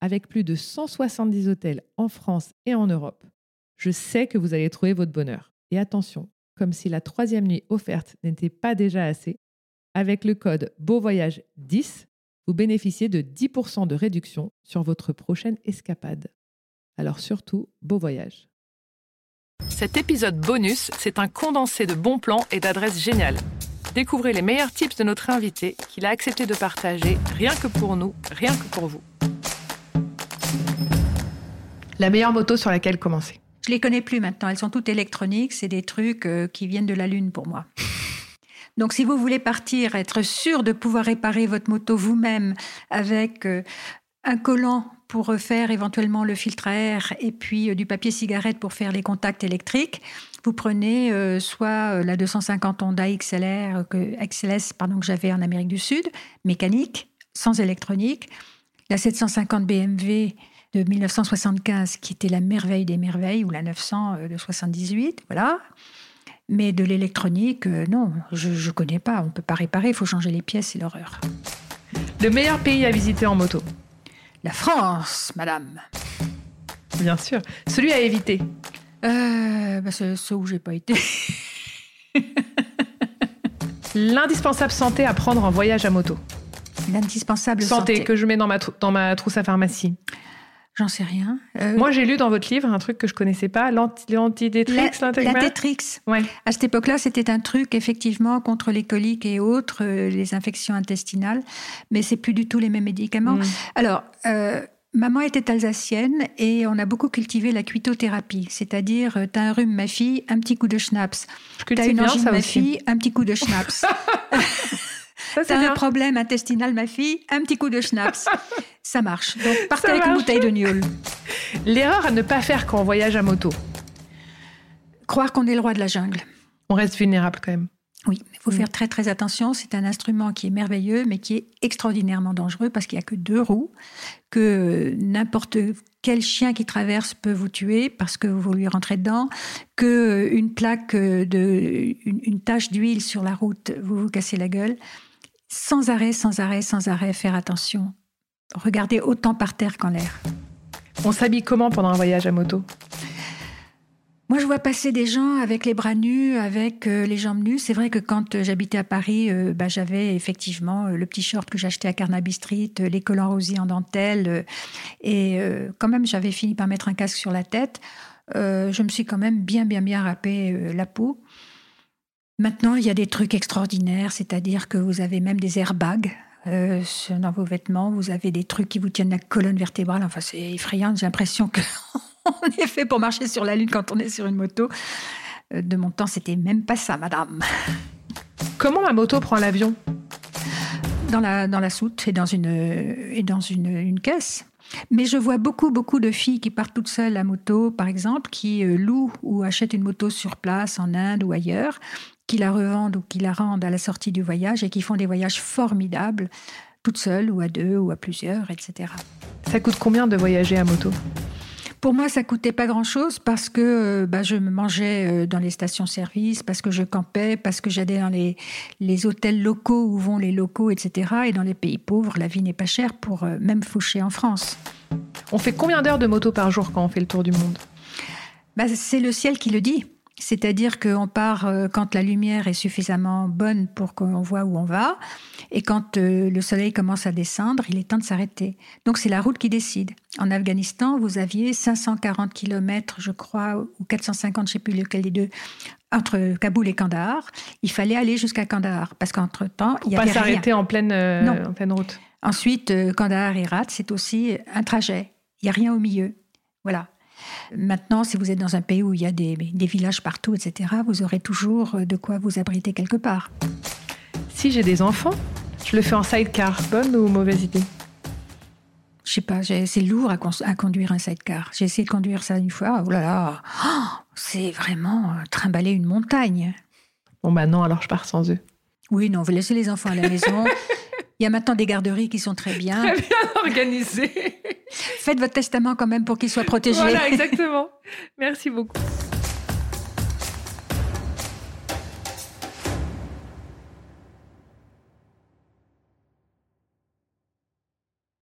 Avec plus de 170 hôtels en France et en Europe, je sais que vous allez trouver votre bonheur. Et attention, comme si la troisième nuit offerte n'était pas déjà assez, avec le code BEAUVOYAGE 10, vous bénéficiez de 10% de réduction sur votre prochaine escapade. Alors surtout, beau voyage. Cet épisode bonus, c'est un condensé de bons plans et d'adresses géniales. Découvrez les meilleurs tips de notre invité qu'il a accepté de partager rien que pour nous, rien que pour vous. La meilleure moto sur laquelle commencer. Je les connais plus maintenant, elles sont toutes électroniques, c'est des trucs euh, qui viennent de la Lune pour moi. Donc si vous voulez partir, être sûr de pouvoir réparer votre moto vous-même avec euh, un collant pour refaire éventuellement le filtre à air et puis euh, du papier cigarette pour faire les contacts électriques, vous prenez soit la 250 Honda XLR, que, XLS pardon, que j'avais en Amérique du Sud, mécanique, sans électronique, la 750 BMW de 1975 qui était la merveille des merveilles ou la 900 de 78, voilà. Mais de l'électronique, euh, non, je ne connais pas. On ne peut pas réparer, il faut changer les pièces, c'est l'horreur. Le meilleur pays à visiter en moto? La France, madame. Bien sûr. Celui à éviter euh, bah, C'est ce où j'ai pas été. L'indispensable santé à prendre en voyage à moto. L'indispensable santé, santé. que je mets dans ma, dans ma trousse à pharmacie. J'en sais rien. Euh, Moi, j'ai lu dans votre livre un truc que je connaissais pas, l'antidétrix, L'antétrix. Ouais. À cette époque-là, c'était un truc effectivement contre les coliques et autres, euh, les infections intestinales, mais c'est plus du tout les mêmes médicaments. Mm. Alors. Euh, Maman était alsacienne et on a beaucoup cultivé la cuitothérapie, c'est-à-dire t'as un rhume ma fille, un petit coup de schnapps. T'as une angine ma fille, un petit coup de schnapps. T'as un problème intestinal, ma fille, un petit coup de schnapps. ça marche. Donc partez Ça avec une bouteille de gnôle. L'erreur à ne pas faire quand on voyage à moto. Croire qu'on est le roi de la jungle. On reste vulnérable quand même. Oui, il faut Mm. faire très très attention. C'est un instrument qui est merveilleux, mais qui est extraordinairement dangereux parce qu'il n'y a que deux roues, que n'importe quel chien qui traverse peut vous tuer parce que vous lui rentrez dedans, que une plaque de, une, une tache d'huile sur la route, vous vous cassez la gueule. Sans arrêt, sans arrêt, sans arrêt, faire attention. Regardez autant par terre qu'en l'air. On s'habille comment pendant un voyage à moto? Moi, je vois passer des gens avec les bras nus, avec euh, les jambes nues. C'est vrai que quand euh, j'habitais à Paris, euh, bah, j'avais effectivement le petit short que j'achetais à Carnaby Street, les collants rosiers en dentelle. et quand même, j'avais fini par mettre un casque sur la tête. Je me suis quand même bien, bien, bien râpé la peau. Maintenant, il y a des trucs extraordinaires, c'est-à-dire que vous avez même des airbags. euh, dans vos vêtements, vous avez des trucs qui vous tiennent la colonne vertébrale. Enfin, c'est effrayant. J'ai l'impression que on est fait pour marcher sur la lune quand on est sur une moto. Euh, De mon temps, c'était même pas ça, madame. Comment ma moto prend l'avion? Dans la, dans la soute et dans une, et dans une, une caisse. Mais je vois beaucoup, beaucoup de filles qui partent toutes seules à moto, par exemple, qui euh, louent ou achètent une moto sur place en Inde ou ailleurs, qui la revendent ou qui la rendent à la sortie du voyage et qui font des voyages formidables, toutes seules ou à deux ou à plusieurs, etc. Ça coûte combien de voyager à moto? Pour moi, ça coûtait pas grand-chose parce que euh, bah, je me mangeais euh, dans les stations-service, parce que je campais, parce que j'allais dans les, les hôtels locaux où vont les locaux, etc. Et dans les pays pauvres, la vie n'est pas chère pour euh, même faucher en France. On fait combien d'heures de moto par jour quand on fait le tour du monde? Bah, c'est le ciel qui le dit. C'est-à-dire qu'on part euh, quand la lumière est suffisamment bonne pour qu'on voit où on va, et quand euh, le soleil commence à descendre, il est temps de s'arrêter. Donc c'est la route qui décide. En Afghanistan, vous aviez 540 km, je crois, ou 450, je ne sais plus lequel des deux, entre Kaboul et Kandahar. Il fallait aller jusqu'à Kandahar, parce qu'entre-temps, il y avait pas s'arrêter en pleine, euh, en pleine route. Ensuite, Kandahar et Rat, c'est aussi un trajet. Il n'y a rien au milieu. Voilà. Maintenant, si vous êtes dans un pays où il y a des, villages partout, etc., vous aurez toujours de quoi vous abriter quelque part. Si j'ai des enfants, je le fais en sidecar. Bonne ou mauvaise idée? Je sais pas, c'est lourd à, conduire un sidecar. J'ai essayé de conduire ça une fois. Oh là là, oh, c'est vraiment euh, trimballer une montagne. Bon bah non, alors je pars sans eux. Oui, non, vous laissez les enfants à la maison. Il y a maintenant des garderies qui sont très bien. Très bien organisées. Faites votre testament quand même pour qu'il soit protégé. Voilà, exactement. Merci beaucoup.